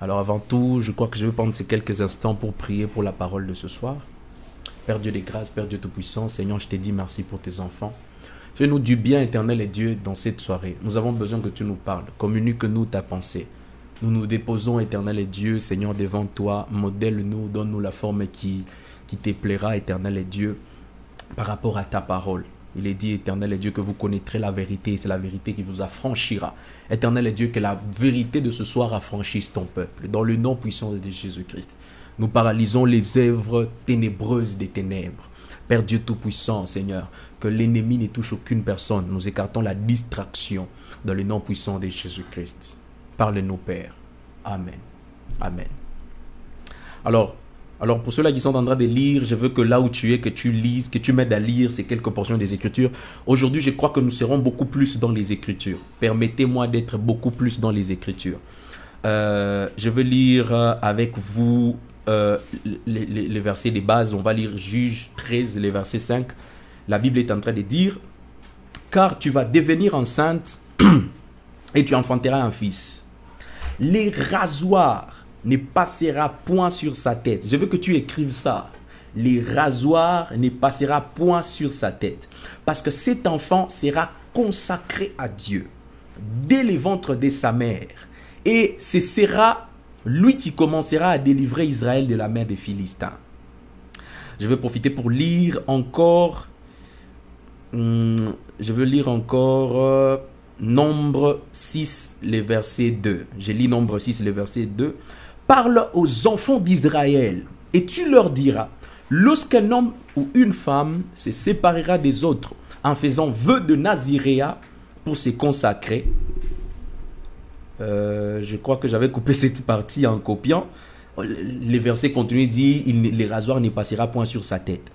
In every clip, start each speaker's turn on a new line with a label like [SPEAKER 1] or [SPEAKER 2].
[SPEAKER 1] Alors avant tout, je crois que je vais prendre ces quelques instants pour prier pour la parole de ce soir. Père Dieu des grâces, Père Dieu Tout-Puissant, Seigneur, je te dis merci pour tes enfants. Fais-nous du bien éternel et Dieu dans cette soirée. Nous avons besoin que tu nous parles. Communique-nous ta pensée. Nous nous déposons, éternel et Dieu, Seigneur, devant toi. Modèle-nous, donne-nous la forme qui, qui te plaira, éternel et Dieu, par rapport à ta parole. Il est dit, éternel et Dieu, que vous connaîtrez la vérité c'est la vérité qui vous affranchira. Éternel et Dieu, que la vérité de ce soir affranchisse ton peuple. Dans le nom puissant de Jésus-Christ. Nous paralysons les œuvres ténébreuses des ténèbres. Père Dieu Tout-Puissant, Seigneur, que l'ennemi ne touche aucune personne. Nous écartons la distraction dans le nom puissant de Jésus-Christ. Parle-nous, Père. Amen. Amen. Alors, alors pour ceux-là qui sont en train de lire, je veux que là où tu es, que tu lises, que tu m'aides à lire ces quelques portions des Écritures. Aujourd'hui, je crois que nous serons beaucoup plus dans les Écritures. Permettez-moi d'être beaucoup plus dans les Écritures. Euh, je veux lire avec vous euh, les, les, les, versets des bases. On va lire Juge 13, les versets 5. La Bible est en train de dire, car tu vas devenir enceinte et tu enfanteras un fils. Les rasoirs ne passera point sur sa tête. Je veux que tu écrives ça. Les rasoirs ne passera point sur sa tête. Parce que cet enfant sera consacré à Dieu dès les ventres de sa mère. Et ce sera lui qui commencera à délivrer Israël de la main des Philistins. Je vais profiter pour lire encore. Hum, je veux lire encore. Euh, Nombre 6, les versets 2. Je lis Nombre 6, les versets 2. Parle aux enfants d'Israël et tu leur diras, lorsqu'un homme ou une femme se séparera des autres en faisant vœu de Naziréa pour se consacrer, euh, je crois que j'avais coupé cette partie en copiant. Les versets continuent dit il, les rasoirs ne passera point sur sa tête.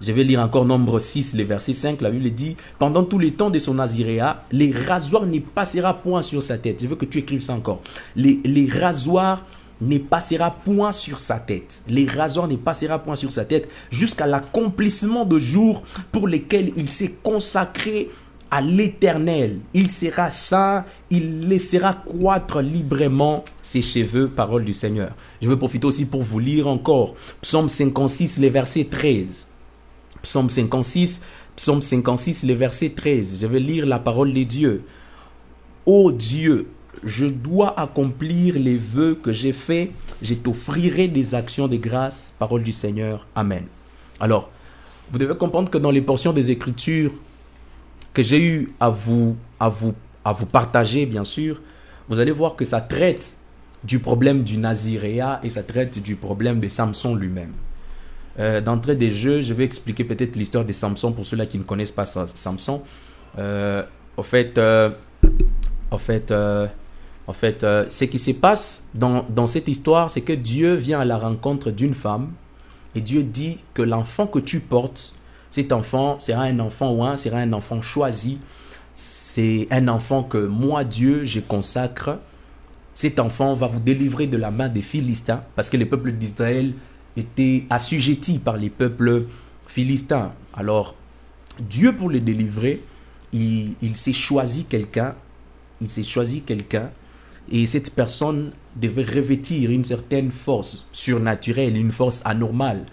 [SPEAKER 1] Je vais lire encore nombre 6, le verset 5. La Bible dit Pendant tous les temps de son Naziréa, les rasoirs ne passera point sur sa tête. Je veux que tu écrives ça encore. Les, les rasoirs ne passera point sur sa tête. Les rasoirs ne passera point sur sa tête jusqu'à l'accomplissement de jours pour lesquels il s'est consacré à l'éternel. Il sera saint, il laissera croître librement ses cheveux, parole du Seigneur. Je veux profiter aussi pour vous lire encore Psaume 56, les versets 13. Psaume 56, Psaume 56, le verset 13. Je vais lire la parole de Dieu. Ô Dieu, je dois accomplir les vœux que j'ai faits. Je t'offrirai des actions de grâce. Parole du Seigneur. Amen. Alors, vous devez comprendre que dans les portions des Écritures que j'ai eu à vous, à vous, à vous partager, bien sûr, vous allez voir que ça traite du problème du Naziréa et ça traite du problème de Samson lui-même. Euh, D'entrée des jeux, je vais expliquer peut-être l'histoire de Samson pour ceux-là qui ne connaissent pas Samson. Euh, au fait, euh, au fait, en fait, euh, ce qui se passe dans, dans cette histoire, c'est que Dieu vient à la rencontre d'une femme et Dieu dit que l'enfant que tu portes, cet enfant sera un enfant ou un, sera un enfant choisi. C'est un enfant que moi, Dieu, je consacre. Cet enfant va vous délivrer de la main des Philistins parce que les peuples d'Israël étaient assujettis par les peuples philistins. Alors, Dieu, pour les délivrer, il, il s'est choisi quelqu'un. Il s'est choisi quelqu'un et cette personne devait revêtir une certaine force surnaturelle, une force anormale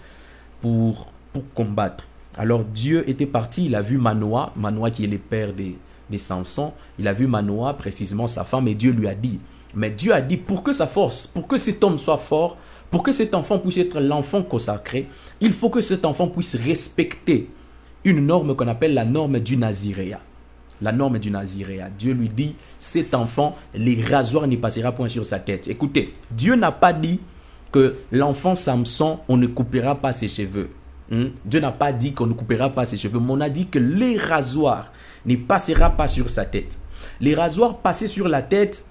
[SPEAKER 1] pour, pour combattre. Alors Dieu était parti, il a vu Manoah, Manoah qui est le père des, des Samson, il a vu Manoah, précisément sa femme, et Dieu lui a dit, mais Dieu a dit, pour que sa force, pour que cet homme soit fort, pour que cet enfant puisse être l'enfant consacré, il faut que cet enfant puisse respecter une norme qu'on appelle la norme du Naziréa la norme du Naziréa. Dieu lui dit, cet enfant, les rasoirs n'y passera point sur sa tête. Écoutez, Dieu n'a pas dit que l'enfant Samson, on ne coupera pas ses cheveux. Hmm? Dieu n'a pas dit qu'on ne coupera pas ses cheveux, mais on a dit que les rasoirs ne passera pas sur sa tête. Les rasoirs passer sur la tête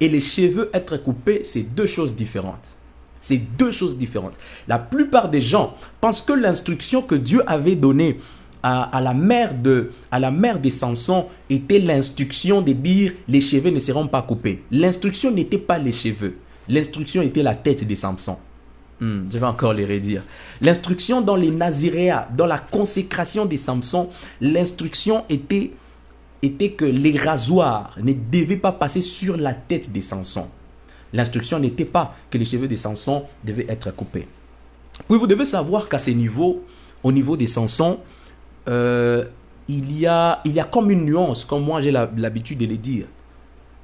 [SPEAKER 1] et les cheveux être coupés, c'est deux choses différentes. C'est deux choses différentes. La plupart des gens pensent que l'instruction que Dieu avait donnée à, la mère de à la mère de Samson était l'instruction de dire les cheveux ne seront pas coupés. L'instruction n'était pas les cheveux. L'instruction était la tête de Samson. Hmm, je vais encore les redire. L'instruction dans les Naziréas, dans la consécration de Samson, l'instruction était était que les rasoirs ne devaient pas passer sur la tête de Samson. L'instruction n'était pas que les cheveux de Samson devaient être coupés. Puis vous devez savoir qu'à ce niveau, au niveau des Samson, euh, il, y a, il y a comme une nuance, comme moi j'ai l'habitude de le dire.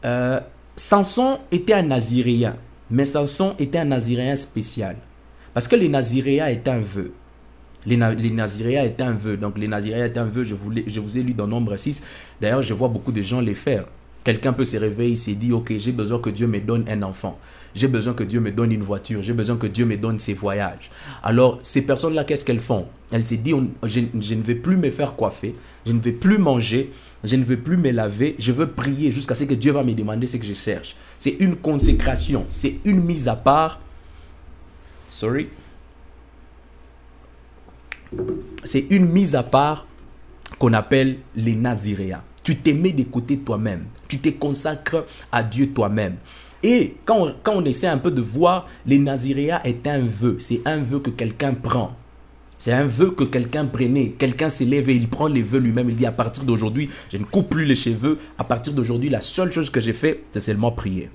[SPEAKER 1] Euh, Samson était un naziréen, mais Samson était un naziréen spécial. Parce que les naziréens étaient un vœu. Les, les naziréens étaient un vœu. Donc les naziréens étaient un vœu, je vous, je vous ai lu dans Nombre 6. D'ailleurs, je vois beaucoup de gens les faire. Quelqu'un peut se réveiller, il s'est dit, ok, j'ai besoin que Dieu me donne un enfant. J'ai besoin que Dieu me donne une voiture. J'ai besoin que Dieu me donne ses voyages. Alors, ces personnes-là, qu'est-ce qu'elles font? Elles se disent, je, ne vais plus me faire coiffer. Je ne vais plus manger. Je ne vais plus me laver. Je veux prier jusqu'à ce que Dieu va me demander ce que je cherche. C'est une consécration. C'est une mise à part. Sorry. C'est une mise à part qu'on appelle les Naziréens. Tu te mets de toi-même. Tu te consacres à Dieu toi-même. Et quand on, quand on essaie un peu de voir, les Naziréas est un vœu. C'est un vœu que quelqu'un prend. C'est un vœu que quelqu'un prenait. Quelqu'un s'élève et il prend les vœux lui-même. Il dit à partir d'aujourd'hui, je ne coupe plus les cheveux. À partir d'aujourd'hui, la seule chose que j'ai fait, c'est seulement prier.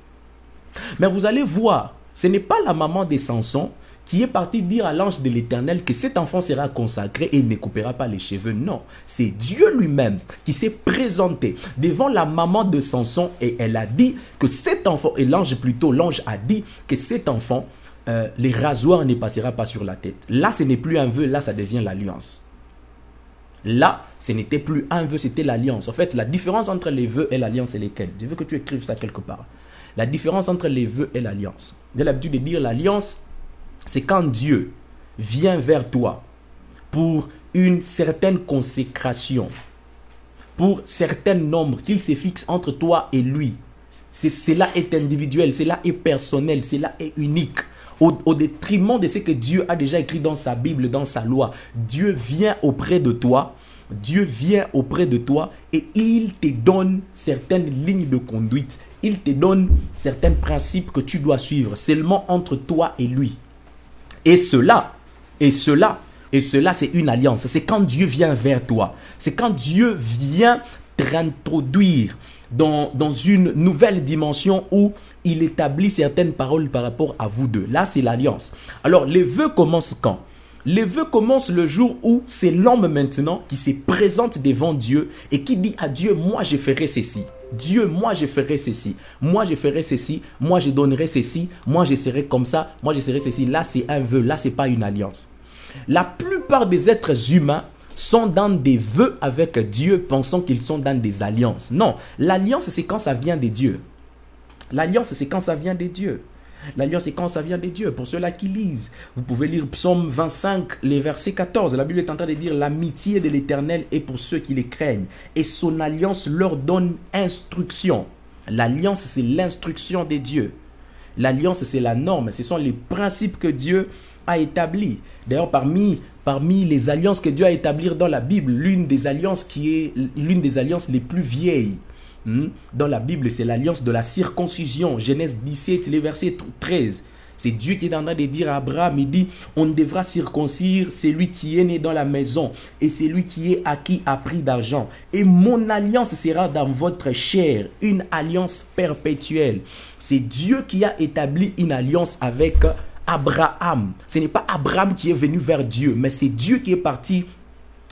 [SPEAKER 1] Mais vous allez voir, ce n'est pas la maman des Samson qui est parti dire à l'ange de l'Éternel que cet enfant sera consacré et il ne coupera pas les cheveux. Non, c'est Dieu lui-même qui s'est présenté devant la maman de Samson et elle a dit que cet enfant, et l'ange plutôt, l'ange a dit que cet enfant, euh, les rasoirs ne passera pas sur la tête. Là, ce n'est plus un vœu, là, ça devient l'alliance. Là, ce n'était plus un vœu, c'était l'alliance. En fait, la différence entre les vœux et l'alliance est lesquels Je veux que tu écrives ça quelque part. La différence entre les vœux et l'alliance. J'ai l'habitude de dire l'alliance, c'est quand Dieu vient vers toi pour une certaine consécration, pour certains nombres qu'il se fixe entre toi et lui. Cela est individuel, cela est personnel, cela est unique. Au, au, détriment de ce que Dieu a déjà écrit dans sa Bible, dans sa loi. Dieu vient auprès de toi, Dieu vient auprès de toi et il te donne certaines lignes de conduite. Il te donne certains principes que tu dois suivre seulement entre toi et lui. Et cela, et cela, et cela, c'est une alliance. C'est quand Dieu vient vers toi. C'est quand Dieu vient t'introduire dans, dans une nouvelle dimension où il établit certaines paroles par rapport à vous deux. Là, c'est l'alliance. Alors, les vœux commencent quand? Les vœux commencent le jour où c'est l'homme maintenant qui se présente devant Dieu et qui dit à Dieu, moi je ferai ceci. Dieu, moi je ferai ceci. Moi je ferai ceci. Moi je donnerai ceci. Moi je serai comme ça. Moi je serai ceci. Là c'est un vœu. Là c'est pas une alliance. La plupart des êtres humains sont dans des vœux avec Dieu pensant qu'ils sont dans des alliances. Non, l'alliance c'est quand ça vient de Dieu. L'alliance c'est quand ça vient de Dieu. L'alliance, c'est quand ça vient de Dieu. Pour ceux-là qui lisent, vous pouvez lire Psaume 25, les versets 14. La Bible est en train de dire l'amitié de l'Éternel est pour ceux qui les craignent. Et son alliance leur donne instruction. L'alliance, c'est l'instruction de Dieu. L'alliance, c'est la norme. Ce sont les principes que Dieu a établis. D'ailleurs, parmi, parmi les alliances que Dieu a établies dans la Bible, l'une des alliances qui est l'une des alliances les plus vieilles? Dans la Bible, c'est l'alliance de la circoncision. Genèse 17, les versets 13. C'est Dieu qui est en train de dire à Abraham, il dit, on devra circoncire celui qui est né dans la maison et celui qui est acquis à prix d'argent. Et mon alliance sera dans votre chair, une alliance perpétuelle. C'est Dieu qui a établi une alliance avec Abraham. Ce n'est pas Abraham qui est venu vers Dieu, mais c'est Dieu qui est parti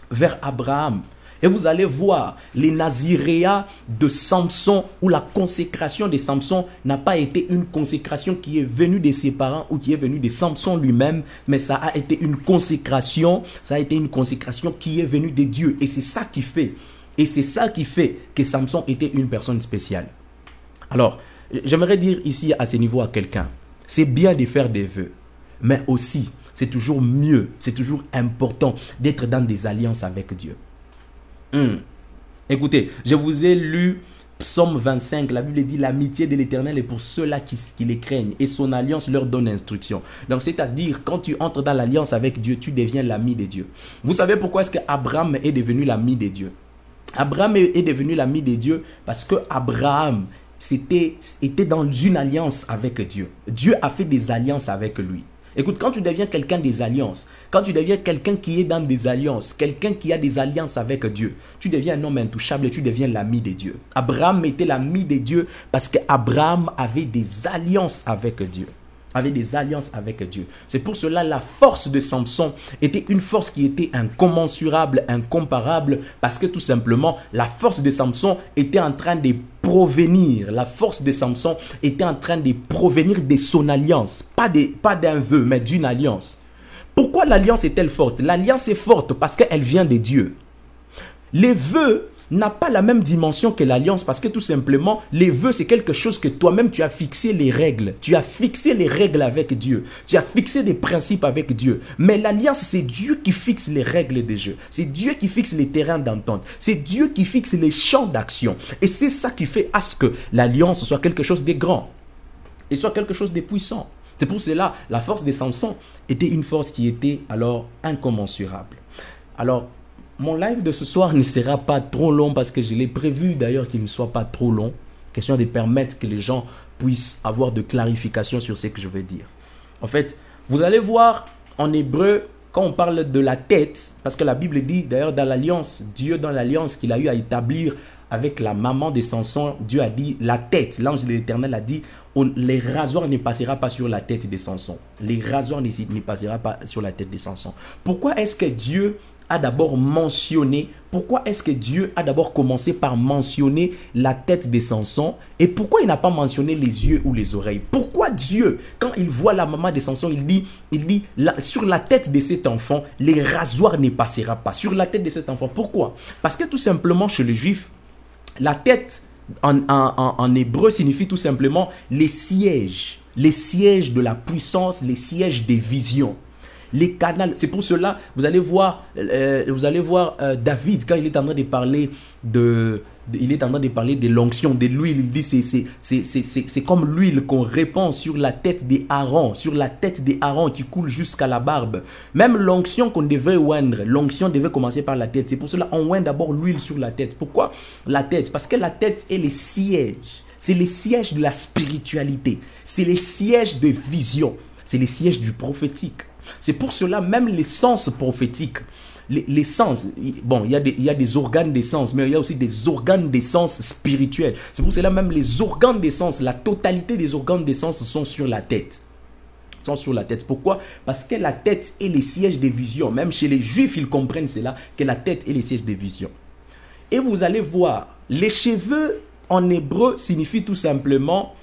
[SPEAKER 1] vers Abraham. Et vous allez voir les Naziréas de Samson, où la consécration de Samson n'a pas été une consécration qui est venue de ses parents ou qui est venue de Samson lui-même, mais ça a été une consécration, ça a été une consécration qui est venue de Dieu. Et c'est ça qui fait, et c'est ça qui fait que Samson était une personne spéciale. Alors, j'aimerais dire ici à ce niveau à quelqu'un, c'est bien de faire des vœux, mais aussi, c'est toujours mieux, c'est toujours important d'être dans des alliances avec Dieu. Hmm. Écoutez, je vous ai lu Psaume 25, la Bible dit l'amitié de l'Éternel est pour ceux-là qui, les craignent et son alliance leur donne instruction. Donc c'est-à-dire quand tu entres dans l'alliance avec Dieu, tu deviens l'ami de Dieu. Vous savez pourquoi est-ce que Abraham est devenu l'ami de Dieu? Abraham est devenu l'ami de Dieu parce que Abraham était dans une alliance avec Dieu. Dieu a fait des alliances avec lui. Écoute, quand tu deviens quelqu'un des alliances, quand tu deviens quelqu'un qui est dans des alliances, quelqu'un qui a des alliances avec Dieu, tu deviens un homme intouchable et tu deviens l'ami de Dieu. Abraham était l'ami de Dieu parce qu'Abraham avait des alliances avec Dieu avait des alliances avec Dieu. C'est pour cela la force de Samson était une force qui était incommensurable, incomparable, parce que tout simplement la force de Samson était en train de provenir, la force de Samson était en train de provenir de son alliance, pas d'un pas vœu, mais d'une alliance. Pourquoi l'alliance est-elle forte? L'alliance est forte parce qu'elle vient de Dieu. Les vœux n'a pas la même dimension que l'alliance parce que tout simplement, les vœux, c'est quelque chose que toi-même, tu as fixé les règles. Tu as fixé les règles avec Dieu. Tu as fixé des principes avec Dieu. Mais l'alliance, c'est Dieu qui fixe les règles des jeux. C'est Dieu qui fixe les terrains d'entente. C'est Dieu qui fixe les champs d'action. Et c'est ça qui fait à ce que l'alliance soit quelque chose de grand et soit quelque chose de puissant. C'est pour cela, la force des Samson était une force qui était alors incommensurable. Alors, mon live de ce soir ne sera pas trop long parce que je l'ai prévu d'ailleurs qu'il ne soit pas trop long. Question de permettre que les gens puissent avoir de clarification sur ce que je veux dire. En fait, vous allez voir en hébreu, quand on parle de la tête, parce que la Bible dit d'ailleurs dans l'alliance, Dieu dans l'alliance qu'il a eu à établir avec la maman de Samson, Dieu a dit la tête, l'ange de l'éternel a dit les rasoirs ne passera pas sur la tête de Samson. Les rasoirs ne, ne passera pas sur la tête de Samson. Pourquoi est-ce que Dieu d'abord mentionné, pourquoi est-ce que Dieu a d'abord commencé par mentionner la tête de Samson? Et pourquoi il n'a pas mentionné les yeux ou les oreilles? Pourquoi Dieu, quand il voit la maman de Samson, il dit, il dit sur la tête de cet enfant, les rasoirs ne passera pas. Sur la tête de cet enfant. Pourquoi? Parce que tout simplement chez les juifs, la tête en hébreu signifie tout simplement les sièges, les sièges de la puissance, les sièges des visions les canaux. C'est pour cela, vous allez voir, euh, vous allez voir euh, David quand il est en train de parler de, il est en train de parler de l'onction, de l'huile. Il dit c'est comme l'huile qu'on répand sur la tête des harengs, sur la tête des harengs qui coule jusqu'à la barbe. Même l'onction qu'on devait oindre, l'onction devait commencer par la tête. C'est pour cela qu'on oint d'abord l'huile sur la tête. Pourquoi la tête? Parce que la tête est le siège. C'est le siège de la spiritualité. C'est le siège de vision. C'est le siège du prophétique. C'est pour cela même les sens prophétiques, les, sens, bon, il y, a des, il y a des organes d'essence, mais il y a aussi des organes d'essence spirituels. C'est pour cela même les organes d'essence, la totalité des organes d'essence sont sur la tête sont sur la tête. Pourquoi? Parce que la tête est le siège des visions. Même chez les juifs, ils comprennent cela, que la tête est le siège des visions. Et vous allez voir, les cheveux en hébreu signifient tout simplement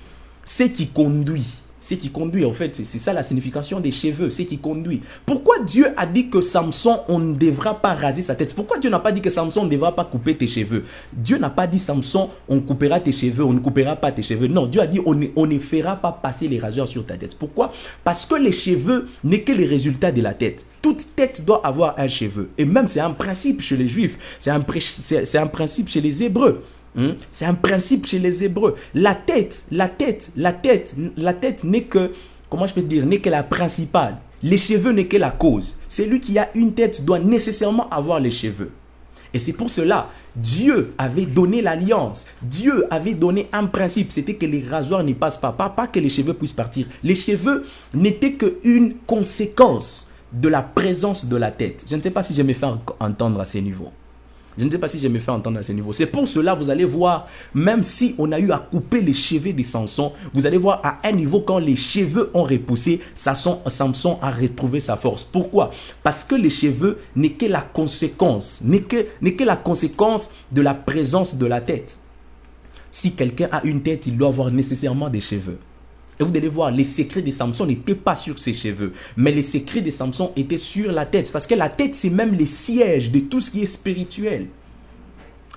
[SPEAKER 1] ce qui conduit. C'est qui conduit, en fait, c'est ça la signification des cheveux, c'est qui conduit. Pourquoi Dieu a dit que Samson, on ne devra pas raser sa tête? Pourquoi Dieu n'a pas dit que Samson ne devra pas couper tes cheveux? Dieu n'a pas dit Samson, on coupera tes cheveux, on ne coupera pas tes cheveux. Non, Dieu a dit, on ne, fera pas passer les raseurs sur ta tête. Pourquoi? Parce que les cheveux n'est que le résultat de la tête. Toute tête doit avoir un cheveu. Et même c'est un principe chez les juifs, c'est un principe chez les hébreux. Hmm? C'est un principe chez les Hébreux. La tête, la tête, la tête, la tête n'est que, comment je peux dire, n'est que la principale. Les cheveux n'est que la cause. Celui qui a une tête doit nécessairement avoir les cheveux. Et c'est pour cela, Dieu avait donné l'alliance. Dieu avait donné un principe, c'était que les rasoirs ne passent pas, pas, pas que les cheveux puissent partir. Les cheveux n'étaient qu'une conséquence de la présence de la tête. Je ne sais pas si je me fais entendre à ce niveau. Je ne sais pas si je me fais entendre à ce niveau. C'est pour cela, vous allez voir, même si on a eu à couper les cheveux de Samson, vous allez voir à un niveau, quand les cheveux ont repoussé, Samson a retrouvé sa force. Pourquoi? Parce que les cheveux n'est que la conséquence, n'est que, que la conséquence de la présence de la tête. Si quelqu'un a une tête, il doit avoir nécessairement des cheveux. Et vous allez voir, les secrets de Samson n'étaient pas sur ses cheveux, mais les secrets de Samson étaient sur la tête. Parce que la tête, c'est même les sièges de tout ce qui est spirituel.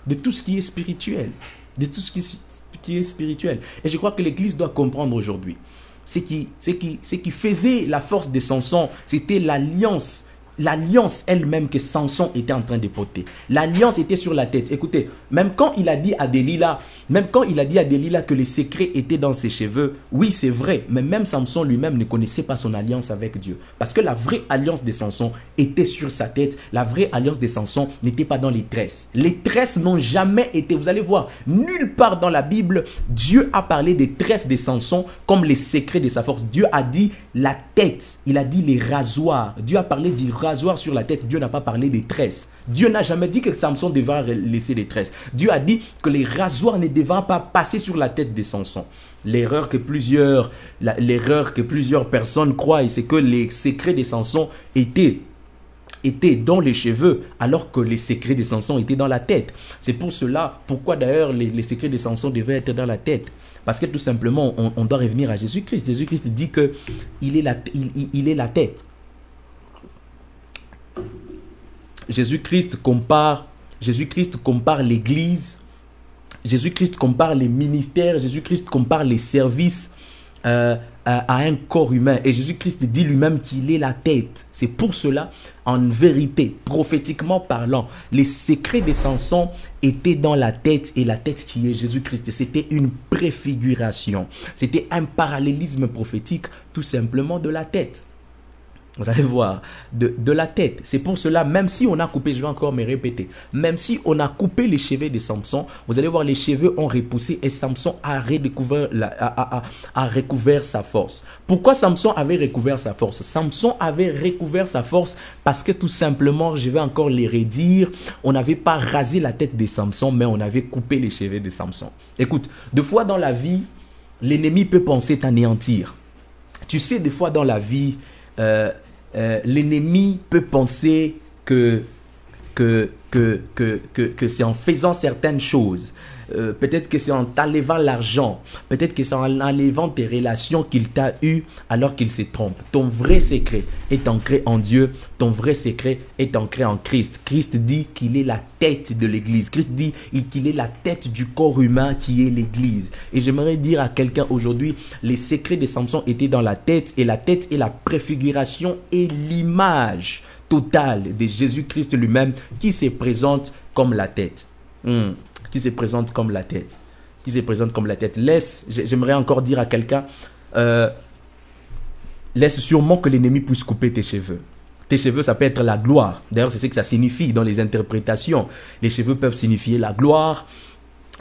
[SPEAKER 1] De tout ce qui est spirituel. De tout ce qui, est spirituel. Et je crois que l'Église doit comprendre aujourd'hui. Ce qui faisait la force de Samson, c'était l'alliance l'alliance elle-même que Samson était en train de porter. L'alliance était sur la tête. Écoutez, même quand il a dit à Delilah, même quand il a dit à Delilah que les secrets étaient dans ses cheveux, oui, c'est vrai, mais même Samson lui-même ne connaissait pas son alliance avec Dieu. Parce que la vraie alliance de Samson était sur sa tête. La vraie alliance de Samson n'était pas dans les tresses. Les tresses n'ont jamais été, vous allez voir, nulle part dans la Bible, Dieu a parlé des tresses de Samson comme les secrets de sa force. Dieu a dit la tête, il a dit les rasoirs. Dieu a parlé du rasoir sur la tête. Dieu n'a pas parlé des tresses. Dieu n'a jamais dit que Samson devait laisser les tresses. Dieu a dit que les rasoirs ne devaient pas passer sur la tête de Samson. L'erreur que plusieurs, l'erreur que plusieurs personnes croient, c'est que les secrets de Samson étaient étaient dans les cheveux, alors que les secrets de Samson étaient dans la tête. C'est pour cela, pourquoi d'ailleurs les, secrets de Samson devaient être dans la tête? Parce que tout simplement, on, doit revenir à Jésus-Christ. Jésus-Christ dit que il est la, il est la tête. Jésus-Christ compare, l'Église, Jésus-Christ compare les ministères, Jésus-Christ compare les services euh, à, un corps humain. Et Jésus-Christ dit lui-même qu'il est la tête. C'est pour cela, en vérité, prophétiquement parlant, les secrets des Samson étaient dans la tête et la tête qui est Jésus-Christ. C'était une préfiguration. C'était un parallélisme prophétique tout simplement de la tête. Vous allez voir, de, de la tête. C'est pour cela, même si on a coupé, je vais encore me répéter, même si on a coupé les cheveux de Samson, vous allez voir, les cheveux ont repoussé et Samson a redécouvert, la, a, a, a, recouvert sa force. Pourquoi Samson avait recouvert sa force? Samson avait recouvert sa force parce que tout simplement, je vais encore les redire, on n'avait pas rasé la tête de Samson, mais on avait coupé les cheveux de Samson. Écoute, deux fois dans la vie, l'ennemi peut penser t'anéantir. Tu sais, des fois dans la vie, euh, euh, l'ennemi peut penser que, que, que, c'est en faisant certaines choses, euh, peut-être que c'est en t'enlevant l'argent, peut-être que c'est en enlevant tes relations qu'il t'a eu alors qu'il se trompe. Ton vrai secret est ancré en Dieu, ton vrai secret est ancré en Christ. Christ dit qu'il est la tête de l'Église. Christ dit qu'il est la tête du corps humain qui est l'Église. Et j'aimerais dire à quelqu'un aujourd'hui, les secrets de Samson étaient dans la tête et la tête est la préfiguration et l'image totale de Jésus-Christ lui-même qui se présente comme la tête. Hmm qui se présente comme la tête. Qui se présente comme la tête. Laisse, j'aimerais encore dire à quelqu'un, euh, laisse sûrement que l'ennemi puisse couper tes cheveux. Tes cheveux, ça peut être la gloire. D'ailleurs, c'est ce que ça signifie dans les interprétations. Les cheveux peuvent signifier la gloire.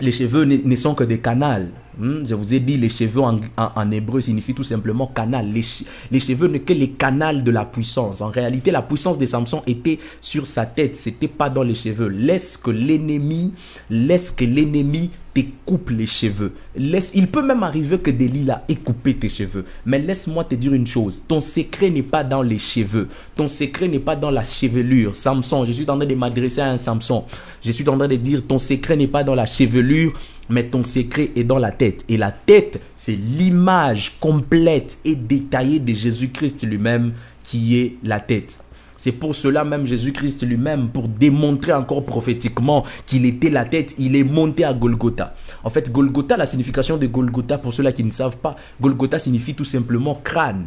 [SPEAKER 1] Les cheveux ne sont que des canals. Hmm, je vous ai dit, les cheveux en, hébreu signifient tout simplement canal. Les, cheveux ne que les canals de la puissance. En réalité, la puissance de Samson était sur sa tête, c'était pas dans les cheveux. Laisse que l'ennemi, laisse que l'ennemi te coupe les cheveux. Laisse, il peut même arriver que Delilah ait coupé tes cheveux. Mais laisse-moi te dire une chose. Ton secret n'est pas dans les cheveux. Ton secret n'est pas dans la chevelure. Samson, je suis en train de m'adresser à un Samson. Je suis en train de dire ton secret n'est pas dans la chevelure mais ton secret est dans la tête. Et la tête, c'est l'image complète et détaillée de Jésus-Christ lui-même qui est la tête. C'est pour cela même Jésus-Christ lui-même, pour démontrer encore prophétiquement qu'il était la tête, il est monté à Golgotha. En fait, Golgotha, la signification de Golgotha, pour ceux-là qui ne savent pas, Golgotha signifie tout simplement crâne,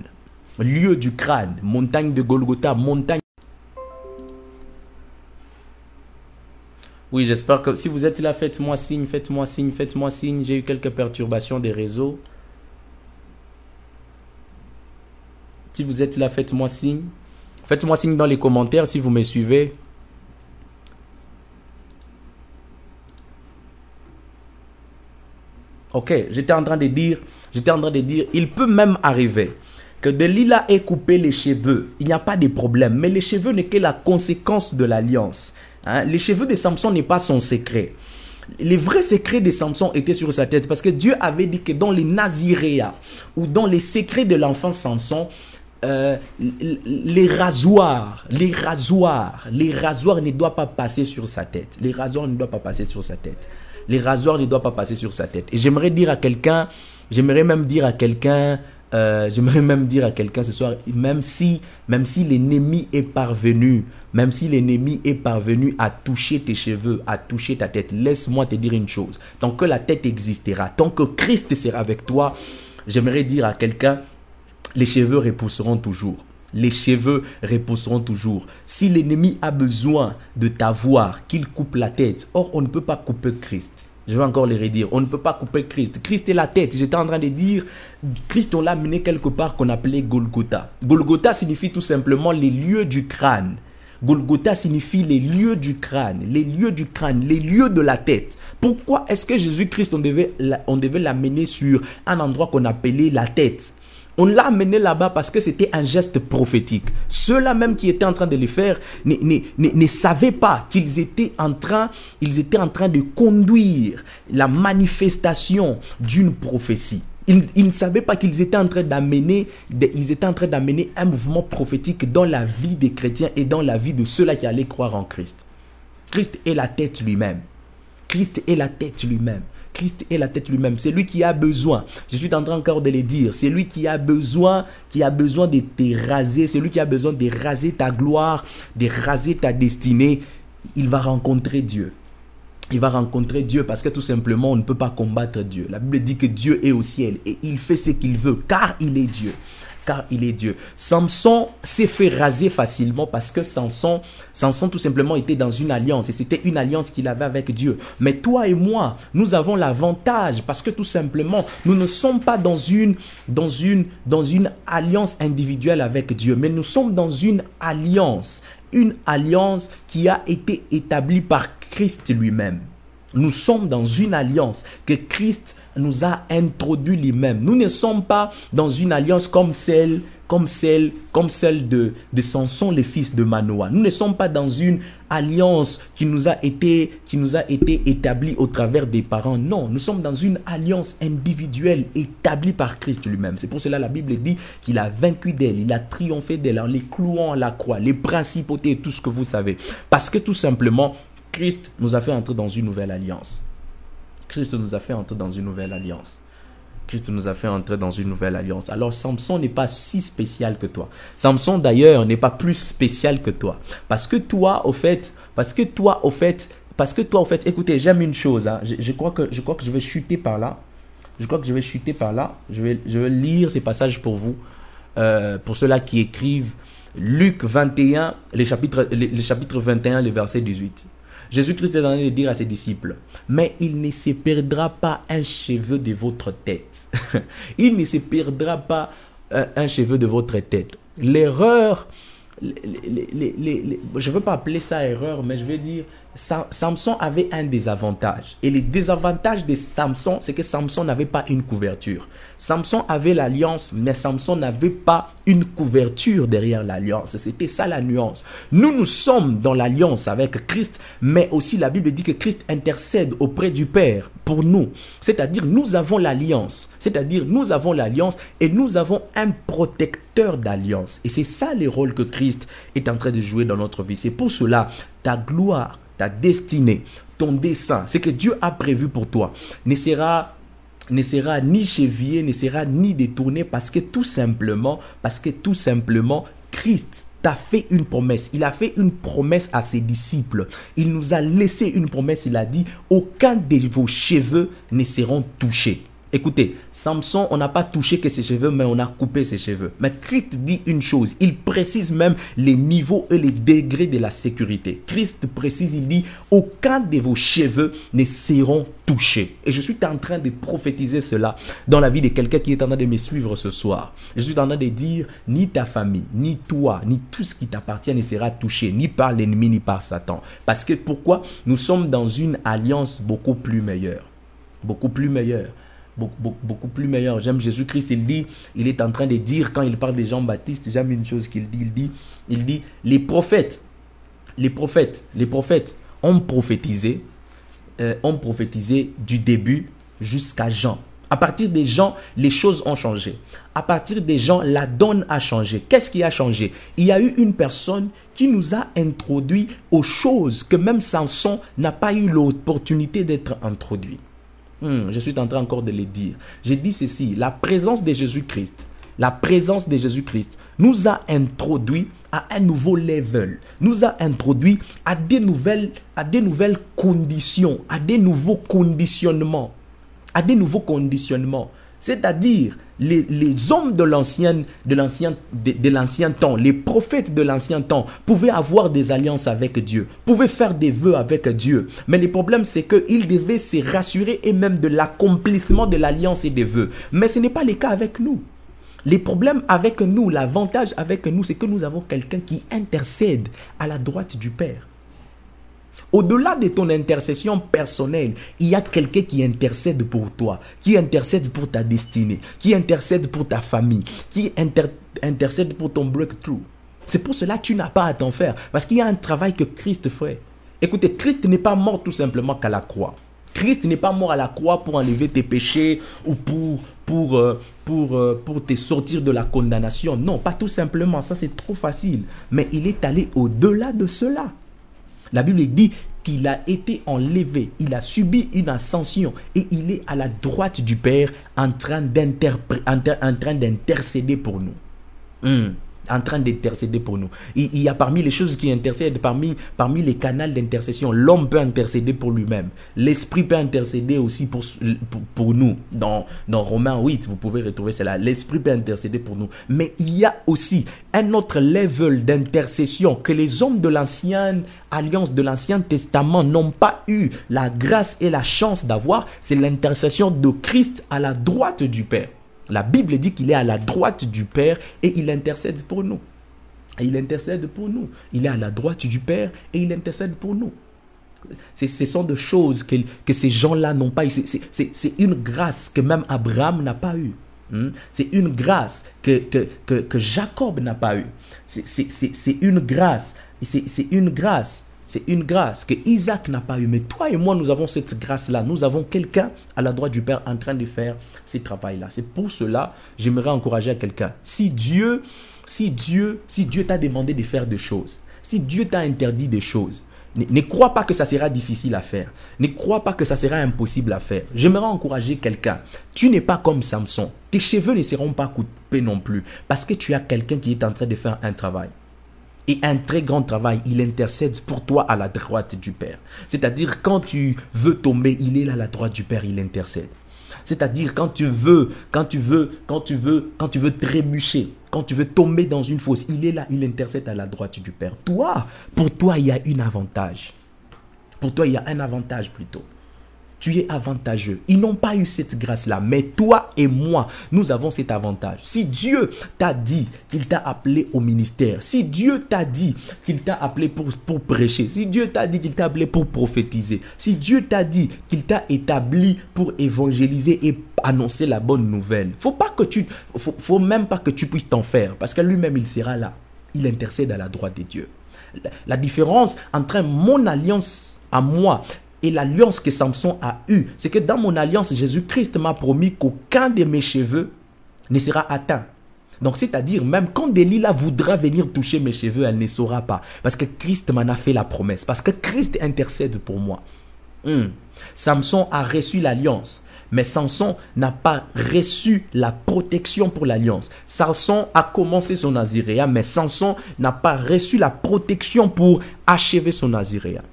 [SPEAKER 1] lieu du crâne, montagne de Golgotha, montagne Oui, j'espère que si vous êtes là, faites-moi signe, faites-moi signe, faites-moi signe. J'ai eu quelques perturbations des réseaux. Si vous êtes là, faites-moi signe. Faites-moi signe dans les commentaires si vous me suivez. Ok, j'étais en train de dire, j'étais en train de dire, il peut même arriver que Delila ait coupé les cheveux. Il n'y a pas de problème, mais les cheveux n'est que la conséquence de l'alliance. Hein, les cheveux de Samson n'est pas son secret. Les vrais secrets de Samson étaient sur sa tête parce que Dieu avait dit que dans les Naziréas ou dans les secrets de l'enfant Samson, euh, les rasoirs, les rasoirs, les rasoirs ne doivent pas passer sur sa tête. Les rasoirs ne doivent pas passer sur sa tête. Les rasoirs ne doivent pas passer sur sa tête. Et j'aimerais dire à quelqu'un, j'aimerais même dire à quelqu'un, euh, j'aimerais même dire à quelqu'un ce soir, même si, même si l'ennemi est parvenu, même si l'ennemi est parvenu à toucher tes cheveux, à toucher ta tête, laisse-moi te dire une chose. Tant que la tête existera, tant que Christ sera avec toi, j'aimerais dire à quelqu'un, les cheveux repousseront toujours. les cheveux reposeront toujours. Si l'ennemi a besoin de t'avoir, qu'il coupe la tête. Or, on ne peut pas couper Christ. Je vais encore le redire. On ne peut pas couper Christ. Christ est la tête. J'étais en train de dire, Christ, on l'a amené quelque part qu'on appelait Golgotha. Golgotha signifie tout simplement les lieux du crâne. Golgotha signifie les lieux du crâne, les lieux du crâne, les lieux de la tête. Pourquoi est-ce que Jésus-Christ, on devait, l'amener sur un endroit qu'on appelait la tête? On l'a amené là-bas parce que c'était un geste prophétique. Ceux-là même qui étaient en train de le faire ne, ne, savaient pas qu'ils étaient en train, ils étaient en train de conduire la manifestation d'une prophétie. Ils, ne savaient pas qu'ils étaient en train d'amener, ils étaient en train d'amener un mouvement prophétique dans la vie des chrétiens et dans la vie de ceux-là qui allaient croire en Christ. Christ est la tête lui-même. Christ est la tête lui-même. Christ est la tête lui-même. C'est lui qui a besoin. Je suis en train encore de le dire. C'est lui qui a besoin, qui a besoin de te raser. C'est lui qui a besoin de raser ta gloire, de raser ta destinée. Il va rencontrer Dieu. Il va rencontrer Dieu parce que tout simplement on ne peut pas combattre Dieu. La Bible dit que Dieu est au ciel et il fait ce qu'il veut car il est Dieu car il est Dieu. Samson s'est fait raser facilement parce que Samson, Samson tout simplement était dans une alliance et c'était une alliance qu'il avait avec Dieu. Mais toi et moi, nous avons l'avantage parce que tout simplement, nous ne sommes pas dans une, dans une, dans une alliance individuelle avec Dieu, mais nous sommes dans une alliance, une alliance qui a été établie par Christ lui-même. Nous sommes dans une alliance que Christ nous a introduit lui-même. Nous ne sommes pas dans une alliance comme celle comme celle, comme celle de, de Samson, le fils de Manoah. Nous ne sommes pas dans une alliance qui nous a été, qui nous a été établie au travers des parents. Non, nous sommes dans une alliance individuelle établie par Christ lui-même. C'est pour cela que la Bible dit qu'il a vaincu d'elle, il a triomphé d'elle en les clouant à la croix, les principautés, tout ce que vous savez. Parce que tout simplement, Christ nous a fait entrer dans une nouvelle alliance. Christ nous a fait entrer dans une nouvelle alliance. Christ nous a fait entrer dans une nouvelle alliance. Alors Samson n'est pas si spécial que toi. Samson d'ailleurs n'est pas plus spécial que toi. Parce que toi, au fait, parce que toi, au fait, parce que toi, au fait, écoutez, j'aime une chose. Hein. Je, crois que, je vais chuter par là. Je crois que je vais chuter par là. Je vais, je vais lire ces passages pour vous. Euh, pour ceux-là qui écrivent Luc 21, les chapitres, les, les chapitres 21, le verset 18. Jésus-Christ est en train de dire à ses disciples, mais il ne se perdra pas un cheveu de votre tête. il ne se perdra pas un, un cheveu de votre tête. L'erreur, je ne veux pas appeler ça erreur, mais je vais dire Samson avait un désavantage. Et le désavantage de Samson, c'est que Samson n'avait pas une couverture. Samson avait l'alliance, mais Samson n'avait pas une couverture derrière l'alliance. C'était ça la nuance. Nous, nous sommes dans l'alliance avec Christ, mais aussi la Bible dit que Christ intercède auprès du Père pour nous. C'est-à-dire, nous avons l'alliance. C'est-à-dire, nous avons l'alliance et nous avons un protecteur d'alliance. Et c'est ça le rôle que Christ est en train de jouer dans notre vie. C'est pour cela, ta gloire ta destinée, ton dessein, ce que Dieu a prévu pour toi, ne sera ni chevillé, ne sera ni détourné parce que tout simplement, parce que tout simplement, Christ t'a fait une promesse. Il a fait une promesse à ses disciples. Il nous a laissé une promesse. Il a dit, aucun de vos cheveux ne seront touchés. Écoutez, Samson, on n'a pas touché que ses cheveux, mais on a coupé ses cheveux. Mais Christ dit une chose, il précise même les niveaux et les degrés de la sécurité. Christ précise, il dit, aucun de vos cheveux ne seront touchés. Et je suis en train de prophétiser cela dans la vie de quelqu'un qui est en train de me suivre ce soir. Je suis en train de dire, ni ta famille, ni toi, ni tout ce qui t'appartient ne sera touché, ni par l'ennemi, ni par Satan. Parce que pourquoi? Nous sommes dans une alliance beaucoup plus meilleure. Beaucoup plus meilleure beaucoup, plus meilleur. J'aime Jésus-Christ, il dit, il est en train de dire, quand il parle de Jean-Baptiste, j'aime une chose qu'il dit, il dit, il dit, les prophètes, les prophètes, les prophètes ont prophétisé, euh, ont prophétisé du début jusqu'à Jean. À partir des gens, les choses ont changé. À partir des gens, la donne a changé. Qu'est-ce qui a changé? Il y a eu une personne qui nous a introduit aux choses que même Samson n'a pas eu l'opportunité d'être introduit. Hmm, je suis en train encore de le dire. J'ai dit ceci, la présence de Jésus-Christ, la présence de Jésus-Christ nous a introduit à un nouveau level, nous a introduit à des nouvelles, à des nouvelles conditions, à des nouveaux conditionnements, à des nouveaux conditionnements. C'est-à-dire, les, hommes de l'ancien, de l'ancien temps, les prophètes de l'ancien temps, pouvaient avoir des alliances avec Dieu, pouvaient faire des vœux avec Dieu. Mais le problème, c'est qu'ils devaient se rassurer et même de l'accomplissement de l'alliance et des vœux. Mais ce n'est pas le cas avec nous. Les problèmes avec nous, l'avantage avec nous, c'est que nous avons quelqu'un qui intercède à la droite du Père. Au-delà de ton intercession personnelle, il y a quelqu'un qui intercède pour toi, qui intercède pour ta destinée, qui intercède pour ta famille, qui intercède pour ton breakthrough. C'est pour cela que tu n'as pas à t'en faire, parce qu'il y a un travail que Christ fait. Écoutez, Christ n'est pas mort tout simplement qu'à la croix. Christ n'est pas mort à la croix pour enlever tes péchés ou pour, pour, euh, pour, euh, pour te sortir de la condamnation. Non, pas tout simplement, ça c'est trop facile. Mais il est allé au-delà de cela. La Bible dit qu'il a été enlevé, il a subi une ascension et il est à la droite du Père en train d'intercéder pour nous. Hmm en train d'intercéder pour nous. Il, y a parmi les choses qui intercèdent, parmi, parmi les canaux d'intercession, l'homme peut intercéder pour lui-même. L'esprit peut intercéder aussi pour, pour, nous. Dans, dans Romains 8, vous pouvez retrouver cela. L'esprit peut intercéder pour nous. Mais il y a aussi un autre level d'intercession que les hommes de l'ancienne alliance, de l'ancien testament n'ont pas eu la grâce et la chance d'avoir. C'est l'intercession de Christ à la droite du Père. La Bible dit qu'il est à la droite du Père et il intercède pour nous. Il intercède pour nous. Il est à la droite du Père et il intercède pour nous. Ce sont des choses que, ces gens-là n'ont pas eu. C'est une grâce que même Abraham n'a pas eue. Hmm? C'est une grâce que Jacob n'a pas eue. C'est une grâce. C'est une grâce c'est une grâce que Isaac n'a pas eu. Mais toi et moi, nous avons cette grâce-là. Nous avons quelqu'un à la droite du Père en train de faire ce travail-là. C'est pour cela, j'aimerais encourager quelqu'un. Si Dieu, si Dieu, si Dieu t'a demandé de faire des choses, si Dieu t'a interdit des choses, ne, ne, crois pas que ça sera difficile à faire. Ne crois pas que ça sera impossible à faire. J'aimerais encourager quelqu'un. Tu n'es pas comme Samson. Tes cheveux ne seront pas coupés non plus parce que tu as quelqu'un qui est en train de faire un travail et un très grand travail. Il intercède pour toi à la droite du Père. C'est-à-dire quand tu veux tomber, il est là à la droite du Père, il intercède. C'est-à-dire quand tu veux, quand tu veux, quand tu veux, quand tu veux trébucher, quand tu veux tomber dans une fosse, il est là, il intercède à la droite du Père. Toi, pour toi, il y a un avantage. Pour toi, il y a un avantage plutôt tu es avantageux. Ils n'ont pas eu cette grâce-là, mais toi et moi, nous avons cet avantage. Si Dieu t'a dit qu'il t'a appelé au ministère, si Dieu t'a dit qu'il t'a appelé pour, pour prêcher, si Dieu t'a dit qu'il t'a appelé pour prophétiser, si Dieu t'a dit qu'il t'a établi pour évangéliser et annoncer la bonne nouvelle, faut pas que tu, faut, même pas que tu puisses t'en faire, parce que lui-même il sera là. Il intercède à la droite de Dieu. La différence entre mon alliance à moi et l'alliance que Samson a eue, c'est que dans mon alliance, Jésus-Christ m'a promis qu'aucun de mes cheveux ne sera atteint. Donc, c'est-à-dire, même quand Delilah voudra venir toucher mes cheveux, elle ne saura pas. Parce que Christ m'en a fait la promesse. Parce que Christ intercède pour moi. Hmm. Samson a reçu l'alliance. Mais Samson n'a pas reçu la protection pour l'alliance. Samson a commencé son naziréa, mais Samson n'a pas reçu la protection pour achever son naziréa.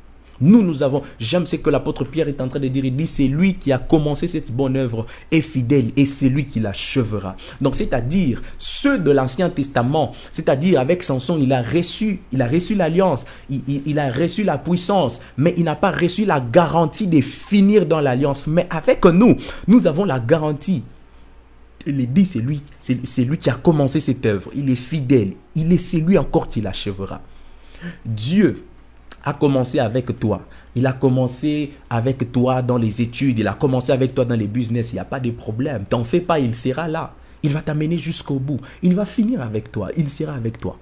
[SPEAKER 1] Nous, nous avons, j'aime ce que l'apôtre Pierre est en train de dire. Il dit, c'est lui qui a commencé cette bonne œuvre est fidèle et c'est lui qui l'achèvera. Donc, c'est-à-dire, ceux de l'Ancien Testament, c'est-à-dire avec Samson, il a reçu, il a reçu l'alliance, il, a reçu la puissance, mais il n'a pas reçu la garantie de finir dans l'alliance. Mais avec nous, nous avons la garantie il dit, c'est lui, c'est lui qui a commencé cette œuvre. Il est fidèle. Il est celui encore qui l'achèvera. Dieu a commencé avec toi. Il a commencé avec toi dans les études, il a commencé avec toi dans les business, il n'y a pas de problème. T'en fais pas, il sera là. Il va t'amener jusqu'au bout. Il va finir avec toi, il sera avec toi.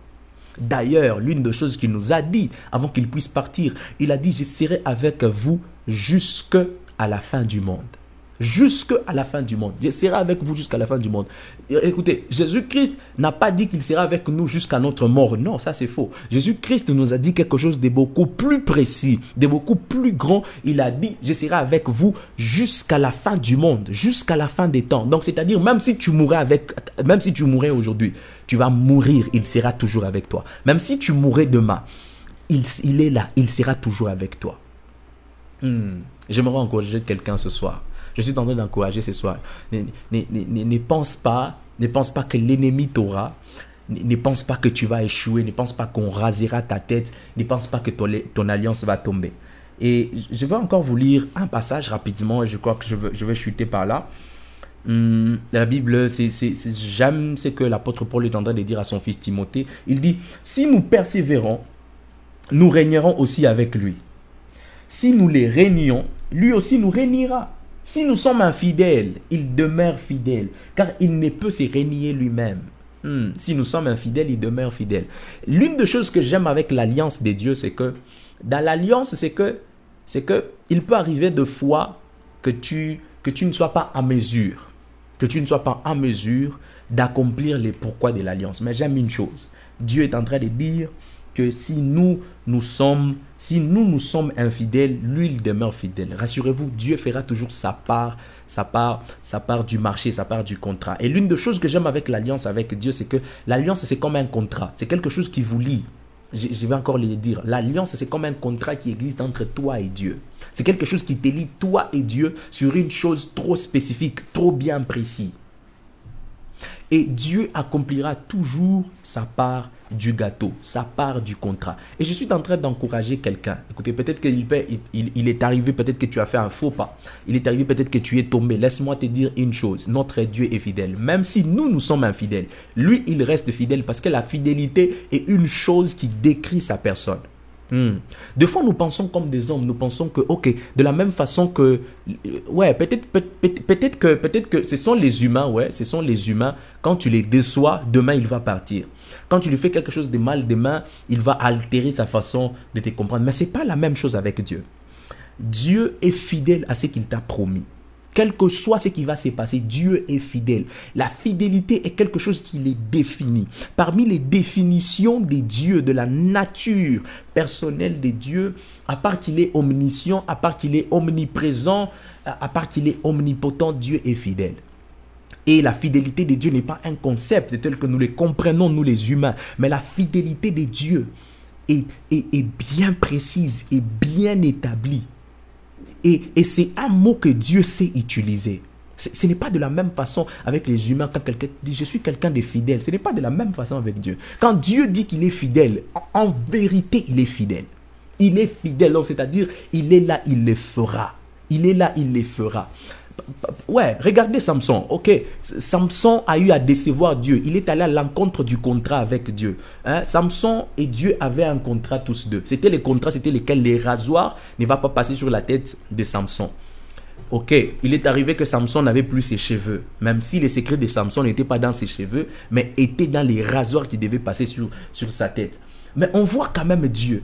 [SPEAKER 1] D'ailleurs, l'une des choses qu'il nous a dit avant qu'il puisse partir, il a dit, je serai avec vous jusqu'à la fin du monde jusqu'à la fin du monde. Je serai avec vous jusqu'à la fin du monde. Écoutez, Jésus-Christ n'a pas dit qu'il sera avec nous jusqu'à notre mort. Non, ça c'est faux. Jésus-Christ nous a dit quelque chose de beaucoup plus précis, de beaucoup plus grand. Il a dit, je serai avec vous jusqu'à la fin du monde, jusqu'à la fin des temps. Donc c'est-à-dire, même si tu mourrais avec, même si tu aujourd'hui, tu vas mourir, il sera toujours avec toi. Même si tu mourrais demain, il, il est là, il sera toujours avec toi. Hmm. J'aimerais encourager quelqu'un ce soir Je suis en train d'encourager ce soir. Ne, ne, ne, ne, pense pas, ne pense pas que l'ennemi t'aura. Ne, pense pas que tu vas échouer. Ne pense pas qu'on rasera ta tête. Ne pense pas que ton, ton alliance va tomber. Et je vais encore vous lire un passage rapidement. Je crois que je vais, je vais chuter par là. Hum, la Bible, j'aime ce que l'apôtre Paul est en train de dire à son fils Timothée. Il dit, si nous persévérons, nous régnerons aussi avec lui. Si nous les régnons, lui aussi nous régnera. Si nous sommes infidèles, il demeure fidèle, car il ne peut se régner lui-même. Hum, si nous sommes infidèles, il demeure fidèle. L'une des choses que j'aime avec l'alliance des dieux, c'est que dans l'alliance, c'est que c'est que il peut arriver de fois que tu ne sois pas à mesure, que tu ne sois pas en mesure d'accomplir les pourquoi de l'alliance. Mais j'aime une chose. Dieu est en train de dire si nous nous sommes si nous nous sommes infidèles, lui il demeure fidèle. Rassurez-vous, Dieu fera toujours sa part, sa part, sa part du marché, sa part du contrat. Et l'une des choses que j'aime avec l'alliance avec Dieu, c'est que l'alliance c'est comme un contrat, c'est quelque chose qui vous lie. Je vais encore le dire. L'alliance c'est comme un contrat qui existe entre toi et Dieu. C'est quelque chose qui te lie toi et Dieu sur une chose trop spécifique, trop bien précise. Et Dieu accomplira toujours sa part du gâteau, sa part du contrat. Et je suis en train d'encourager quelqu'un. Écoutez, peut-être qu'il il, il, est arrivé, peut-être que tu as fait un faux pas. Il est arrivé, peut-être que tu es tombé. Laisse-moi te dire une chose. Notre Dieu est fidèle. Même si nous, nous sommes infidèles, lui, il reste fidèle parce que la fidélité est une chose qui décrit sa personne. Hmm. Des fois, nous pensons comme des hommes. Nous pensons que, ok, de la même façon que, ouais, peut-être, peut-être que, peut-être que ce sont les humains, ouais, ce sont les humains. Quand tu les déçois, demain il va partir. Quand tu lui fais quelque chose de mal, demain il va altérer sa façon de te comprendre. Mais c'est pas la même chose avec Dieu. Dieu est fidèle à ce qu'il t'a promis. Quel que soit ce qui va se passer, Dieu est fidèle. La fidélité est quelque chose qui les définit. Parmi les définitions des dieux, de la nature personnelle des dieux, à part qu'il est omniscient, à part qu'il est omniprésent, à part qu'il est omnipotent, Dieu est fidèle. Et la fidélité de Dieu n'est pas un concept tel que nous le comprenons, nous les humains, mais la fidélité de Dieu est, est bien précise et bien établie. Et, c'est un mot que Dieu sait utiliser. Ce n'est pas de la même façon avec les humains quand quelqu'un dit je suis quelqu'un de fidèle. Ce n'est pas de la même façon avec Dieu. Quand Dieu dit qu'il est fidèle, en, vérité, il est fidèle. Il est fidèle, c'est-à-dire il est là, il le fera. Il est là, il le fera ouais, regardez Samson. Ok, Samson a eu à décevoir Dieu. Il est allé à l'encontre du contrat avec Dieu. Hein? Samson et Dieu avaient un contrat tous deux. C'était les contrats, c'était lesquels? Les rasoirs ne va pas passer sur la tête de Samson. Ok, il est arrivé que Samson n'avait plus ses cheveux, même si les secrets de Samson n'étaient pas dans ses cheveux, mais étaient dans les rasoirs qui devaient passer sur, sur sa tête. Mais on voit quand même Dieu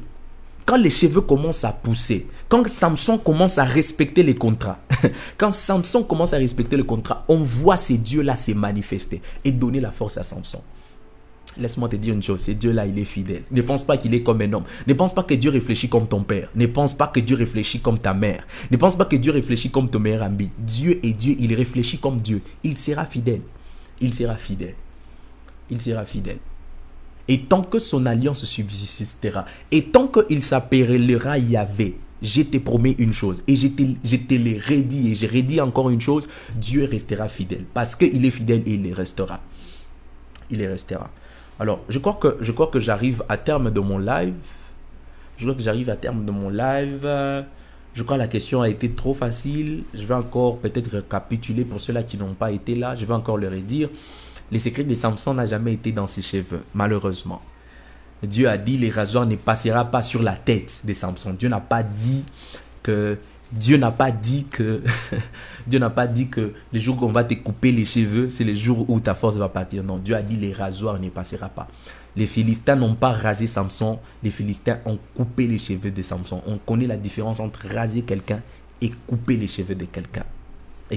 [SPEAKER 1] quand les cheveux commencent à pousser, quand Samson commence à respecter les contrats, quand Samson commence à respecter le contrat, on voit ces dieux-là se manifester et donner la force à Samson. Laisse-moi te dire une chose, ce Dieu-là, il est fidèle. Ne pense pas qu'il est comme un homme. Ne pense pas que Dieu réfléchit comme ton père. Ne pense pas que Dieu réfléchit comme ta mère. Ne pense pas que Dieu réfléchit comme ton meilleur ami. Dieu est Dieu, il réfléchit comme Dieu. Il sera fidèle. Il sera fidèle. Il sera fidèle. Et tant que son alliance subsistera, et tant qu'il s'appellera Yahvé, je te promets une chose, et je te, je te et je redis encore une chose, Dieu restera fidèle, parce qu'il est fidèle et il restera. Il restera. Alors, je crois que, je crois que j'arrive à terme de mon live. Je crois que j'arrive à terme de mon live. Je crois que la question a été trop facile. Je vais encore peut-être récapituler pour ceux-là qui n'ont pas été là. Je vais encore le redire. Les secrets de Samson n'a jamais été dans ses cheveux, malheureusement. Dieu a dit, les rasoirs ne passera pas sur la tête de Samson. Dieu n'a pas dit que Dieu n'a pas dit que Dieu n'a pas dit que le jour qu'on va te couper les cheveux, c'est le jour où ta force va partir. Non, Dieu a dit les rasoirs ne passera pas. Les Philistins n'ont pas rasé Samson, les Philistins ont coupé les cheveux de Samson. On connaît la différence entre raser quelqu'un et couper les cheveux de quelqu'un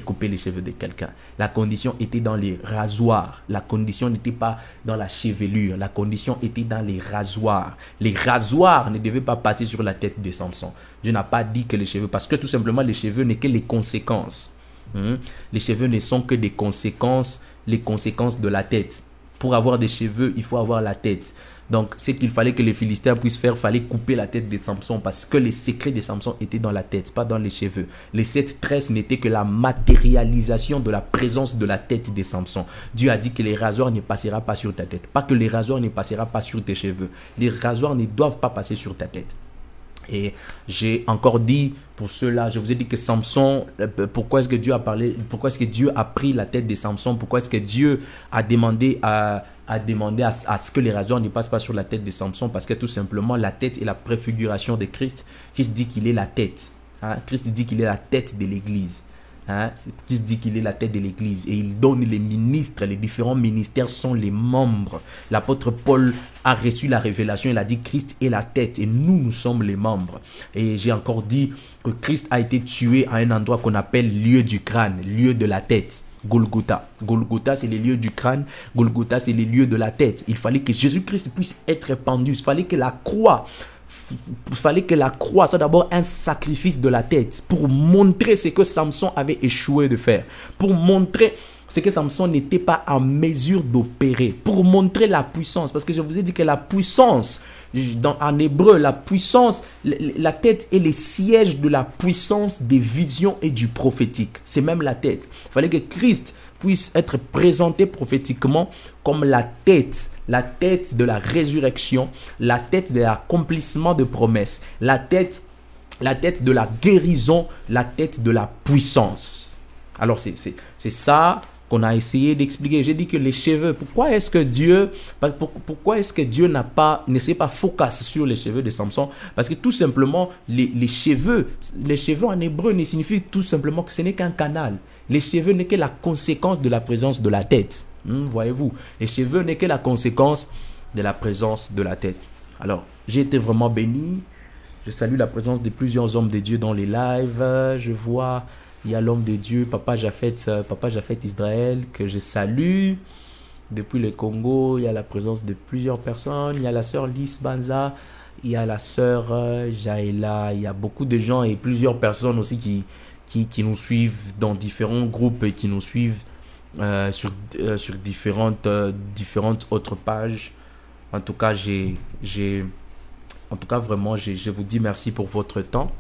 [SPEAKER 1] couper les cheveux de quelqu'un. La condition était dans les rasoirs. La condition n'était pas dans la chevelure. La condition était dans les rasoirs. Les rasoirs ne devaient pas passer sur la tête de Samson. Dieu n'a pas dit que les cheveux, parce que tout simplement les cheveux n'est que les conséquences. Hmm? Les cheveux ne sont que des conséquences, les conséquences de la tête. Pour avoir des cheveux, il faut avoir la tête. Donc, ce qu'il fallait que les Philistins puissent faire, fallait couper la tête de Samson parce que les secrets de Samson étaient dans la tête, pas dans les cheveux. Les sept tresses n'étaient que la matérialisation de la présence de la tête de Samson. Dieu a dit que les rasoirs ne passera pas sur ta tête. Pas que les rasoirs ne passera pas sur tes cheveux. Les rasoirs ne doivent pas passer sur ta tête. Et j'ai encore dit pour cela, je vous ai dit que Samson, euh, pourquoi est-ce que Dieu a parlé, pourquoi est-ce que Dieu a pris la tête de Samson, pourquoi est-ce que Dieu a demandé à, à, ce que les rasoirs ne passent pas sur la tête de Samson, parce que tout simplement la tête est la préfiguration de Christ. Christ dit qu'il est la tête. Hein? Christ dit qu'il est la tête de l'Église. Hein? Dit qu'il est la tête de l'Église et il donne les ministres, les différents ministères sont les membres. L'apôtre Paul a reçu la révélation, il a dit Christ est la tête et nous, nous sommes les membres. Et j'ai encore dit que Christ a été tué à un endroit qu'on appelle lieu du crâne, lieu de la tête. Golgotha. Golgotha, c'est les lieux du crâne. Golgotha, c'est les lieux de la tête. Il fallait que Jésus-Christ puisse être pendu. Il fallait que la croix il fallait que la croix soit d'abord un sacrifice de la tête pour montrer ce que Samson avait échoué de faire, pour montrer ce que Samson n'était pas en mesure d'opérer, pour montrer la puissance. Parce que je vous ai dit que la puissance, dans, en hébreu, la puissance, la tête est le siège de la puissance des visions et du prophétique. C'est même la tête. Il fallait que Christ puisse être présenté prophétiquement comme la tête, la tête de la résurrection, la tête de l'accomplissement de promesses, la tête, la tête de la guérison, la tête de la puissance. Alors c'est ça qu'on a essayé d'expliquer. J'ai dit que les cheveux, pourquoi est-ce que Dieu, pourquoi est-ce que Dieu n'a pas, ne s'est pas focus sur les cheveux de Samson? Parce que tout simplement, les, les cheveux, les cheveux en hébreu ne signifient tout simplement que ce n'est qu'un canal. Les cheveux n'est que la conséquence de la présence de la tête. Hmm, voyez-vous, les cheveux n'est que la conséquence de la présence de la tête. Alors, j'ai été vraiment béni. Je salue la présence de plusieurs hommes de Dieu dans les lives. Je vois, il y a l'homme de Dieu, Papa Jafet, Papa Jafet Israël, que je salue. Depuis le Congo, il y a la présence de plusieurs personnes. Il y a la sœur Lys Banza, il y a la sœur euh, Jaïla, il y a beaucoup de gens et plusieurs personnes aussi qui, qui, nous suivent dans différents groupes et qui nous suivent euh, sur, euh, sur différentes, euh, différentes autres pages. En tout cas, j'ai, j'ai, en tout cas, vraiment, je vous dis merci pour votre temps.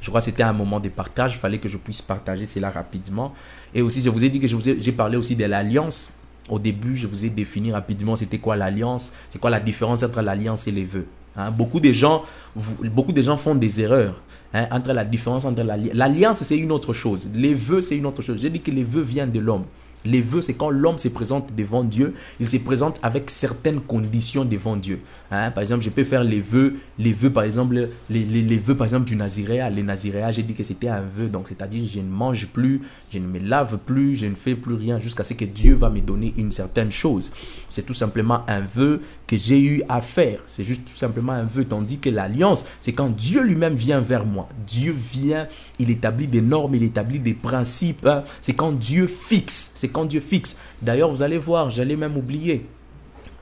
[SPEAKER 1] Je crois que c'était un moment de partage. Il fallait que je puisse partager cela rapidement. Et aussi, je vous ai dit que j'ai parlé aussi de l'alliance. Au début, je vous ai défini rapidement c'était quoi l'alliance, c'est quoi la différence entre l'alliance et les vœux. Hein? Beaucoup, de gens, beaucoup de gens font des erreurs. Hein, entre la différence entre l'alliance, c'est une autre chose. Les vœux, c'est une autre chose. J'ai dit que les vœux viennent de l'homme. Les vœux, c'est quand l'homme se présente devant Dieu, il se présente avec certaines conditions devant Dieu. Hein, par exemple, je peux faire les vœux, les vœux par exemple, les, les, vœux par exemple du naziréa. Les naziréas, j'ai dit que c'était un vœu, donc c'est-à-dire je ne mange plus, je ne me lave plus, je ne fais plus rien jusqu'à ce que Dieu va me donner une certaine chose. C'est tout simplement un vœu que j'ai eu à faire. C'est juste tout simplement un vœu. Tandis que l'alliance, c'est quand Dieu lui-même vient vers moi. Dieu vient, il établit des normes, il établit des principes. Hein. C'est quand Dieu fixe. C'est quand Dieu fixe. D'ailleurs, vous allez voir, j'allais même oublier.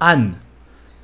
[SPEAKER 1] Anne,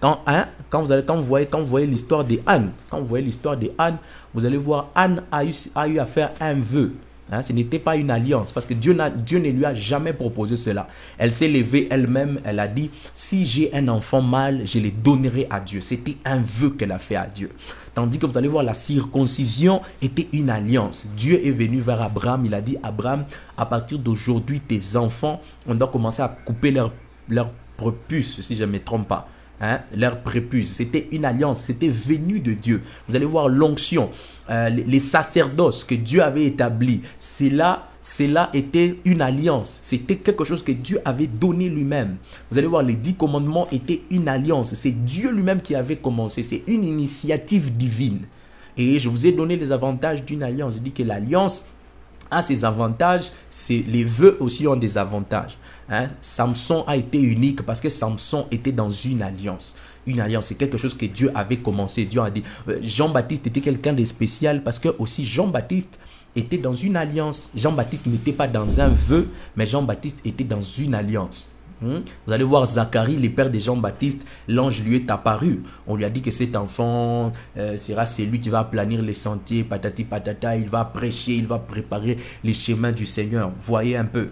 [SPEAKER 1] quand, hein, quand, vous allez, quand vous voyez, quand vous voyez l'histoire de Anne, quand vous voyez l'histoire de Anne, vous allez voir Anne a eu, a eu à faire un vœu. Hein, ce n'était pas une alliance parce que Dieu, ne lui a jamais proposé cela. Elle s'est levée elle-même, elle a dit, si j'ai un enfant mâle, je le donnerai à Dieu. C'était un vœu qu'elle a fait à Dieu. Tandis que vous allez voir, la circoncision était une alliance. Dieu est venu vers Abraham, il a dit, Abraham, à partir d'aujourd'hui, tes enfants, on doit commencer à couper leur, leur prepuce, si je ne me trompe pas. Hein, leur prépuce. C'était une alliance, c'était venu de Dieu. Vous allez voir l'onction, euh, les, sacerdoces que Dieu avait établis. Cela, cela était une alliance. C'était quelque chose que Dieu avait donné lui-même. Vous allez voir, les dix commandements étaient une alliance. C'est Dieu lui-même qui avait commencé. C'est une initiative divine. Et je vous ai donné les avantages d'une alliance. Je dis que l'alliance a ses avantages, les vœux aussi ont des avantages. Hein. Samson a été unique parce que Samson était dans une alliance. Une alliance, c'est quelque chose que Dieu avait commencé. Dieu a dit, euh, Jean-Baptiste était quelqu'un de spécial parce que aussi Jean-Baptiste était dans une alliance. Jean-Baptiste n'était pas dans un vœu, mais Jean-Baptiste était dans une alliance. Hmm? Vous allez voir Zacharie, le père de Jean-Baptiste, l'ange lui est apparu. On lui a dit que cet enfant euh, sera celui qui va planir les sentiers, patati patata, il va prêcher, il va préparer les chemins du Seigneur. Voyez un peu.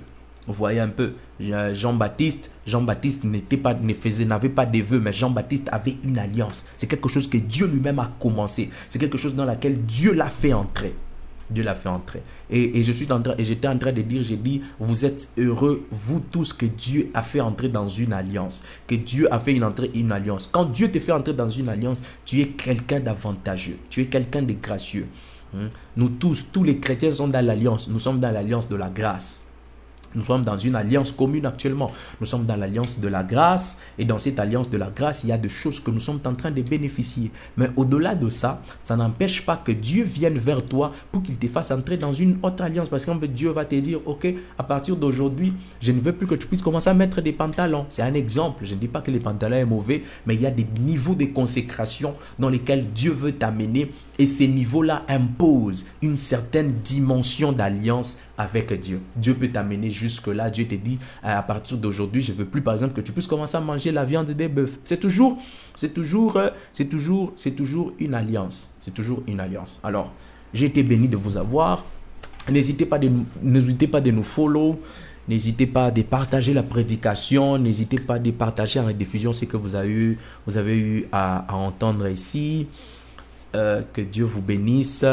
[SPEAKER 1] Vous voyez un peu, Jean-Baptiste, Jean-Baptiste n'était pas, n'avait pas des vœux, mais Jean-Baptiste avait une alliance. C'est quelque chose que Dieu lui-même a commencé. C'est quelque chose dans laquelle Dieu l'a fait entrer. Dieu l'a fait entrer. Et, je suis en train, et j'étais en train de dire, j'ai dit, vous êtes heureux, vous tous, que Dieu a fait entrer dans une alliance. Que Dieu a fait une entrée, une alliance. Quand Dieu te fait entrer dans une alliance, tu es quelqu'un d'avantageux. Tu es quelqu'un de gracieux. Hmm? Nous tous, tous les chrétiens sont dans l'alliance. Nous sommes dans l'alliance de la grâce. Nous sommes dans une alliance commune actuellement. Nous sommes dans l'alliance de la grâce. Et dans cette alliance de la grâce, il y a des choses que nous sommes en train de bénéficier. Mais au-delà de ça, ça n'empêche pas que Dieu vienne vers toi pour qu'il te fasse entrer dans une autre alliance. Parce que Dieu va te dire, OK, à partir d'aujourd'hui, je ne veux plus que tu puisses commencer à mettre des pantalons. C'est un exemple. Je ne dis pas que les pantalons sont mauvais, mais il y a des niveaux de consécration dans lesquels Dieu veut t'amener. Et ces niveaux-là imposent une certaine dimension d'alliance avec Dieu. Dieu peut t'amener jusque-là. Dieu te dit, à partir d'aujourd'hui, je veux plus, par exemple, que tu puisses commencer à manger la viande des bœufs. C'est toujours, c'est toujours, euh, c'est toujours, c'est toujours une alliance. C'est toujours une alliance. Alors, j'ai été béni de vous avoir. N'hésitez pas de, n'hésitez pas de nous follow. N'hésitez pas de partager la prédication. N'hésitez pas de partager en rediffusion ce que vous avez eu, vous avez eu à, entendre ici. Euh, que Dieu vous bénisse.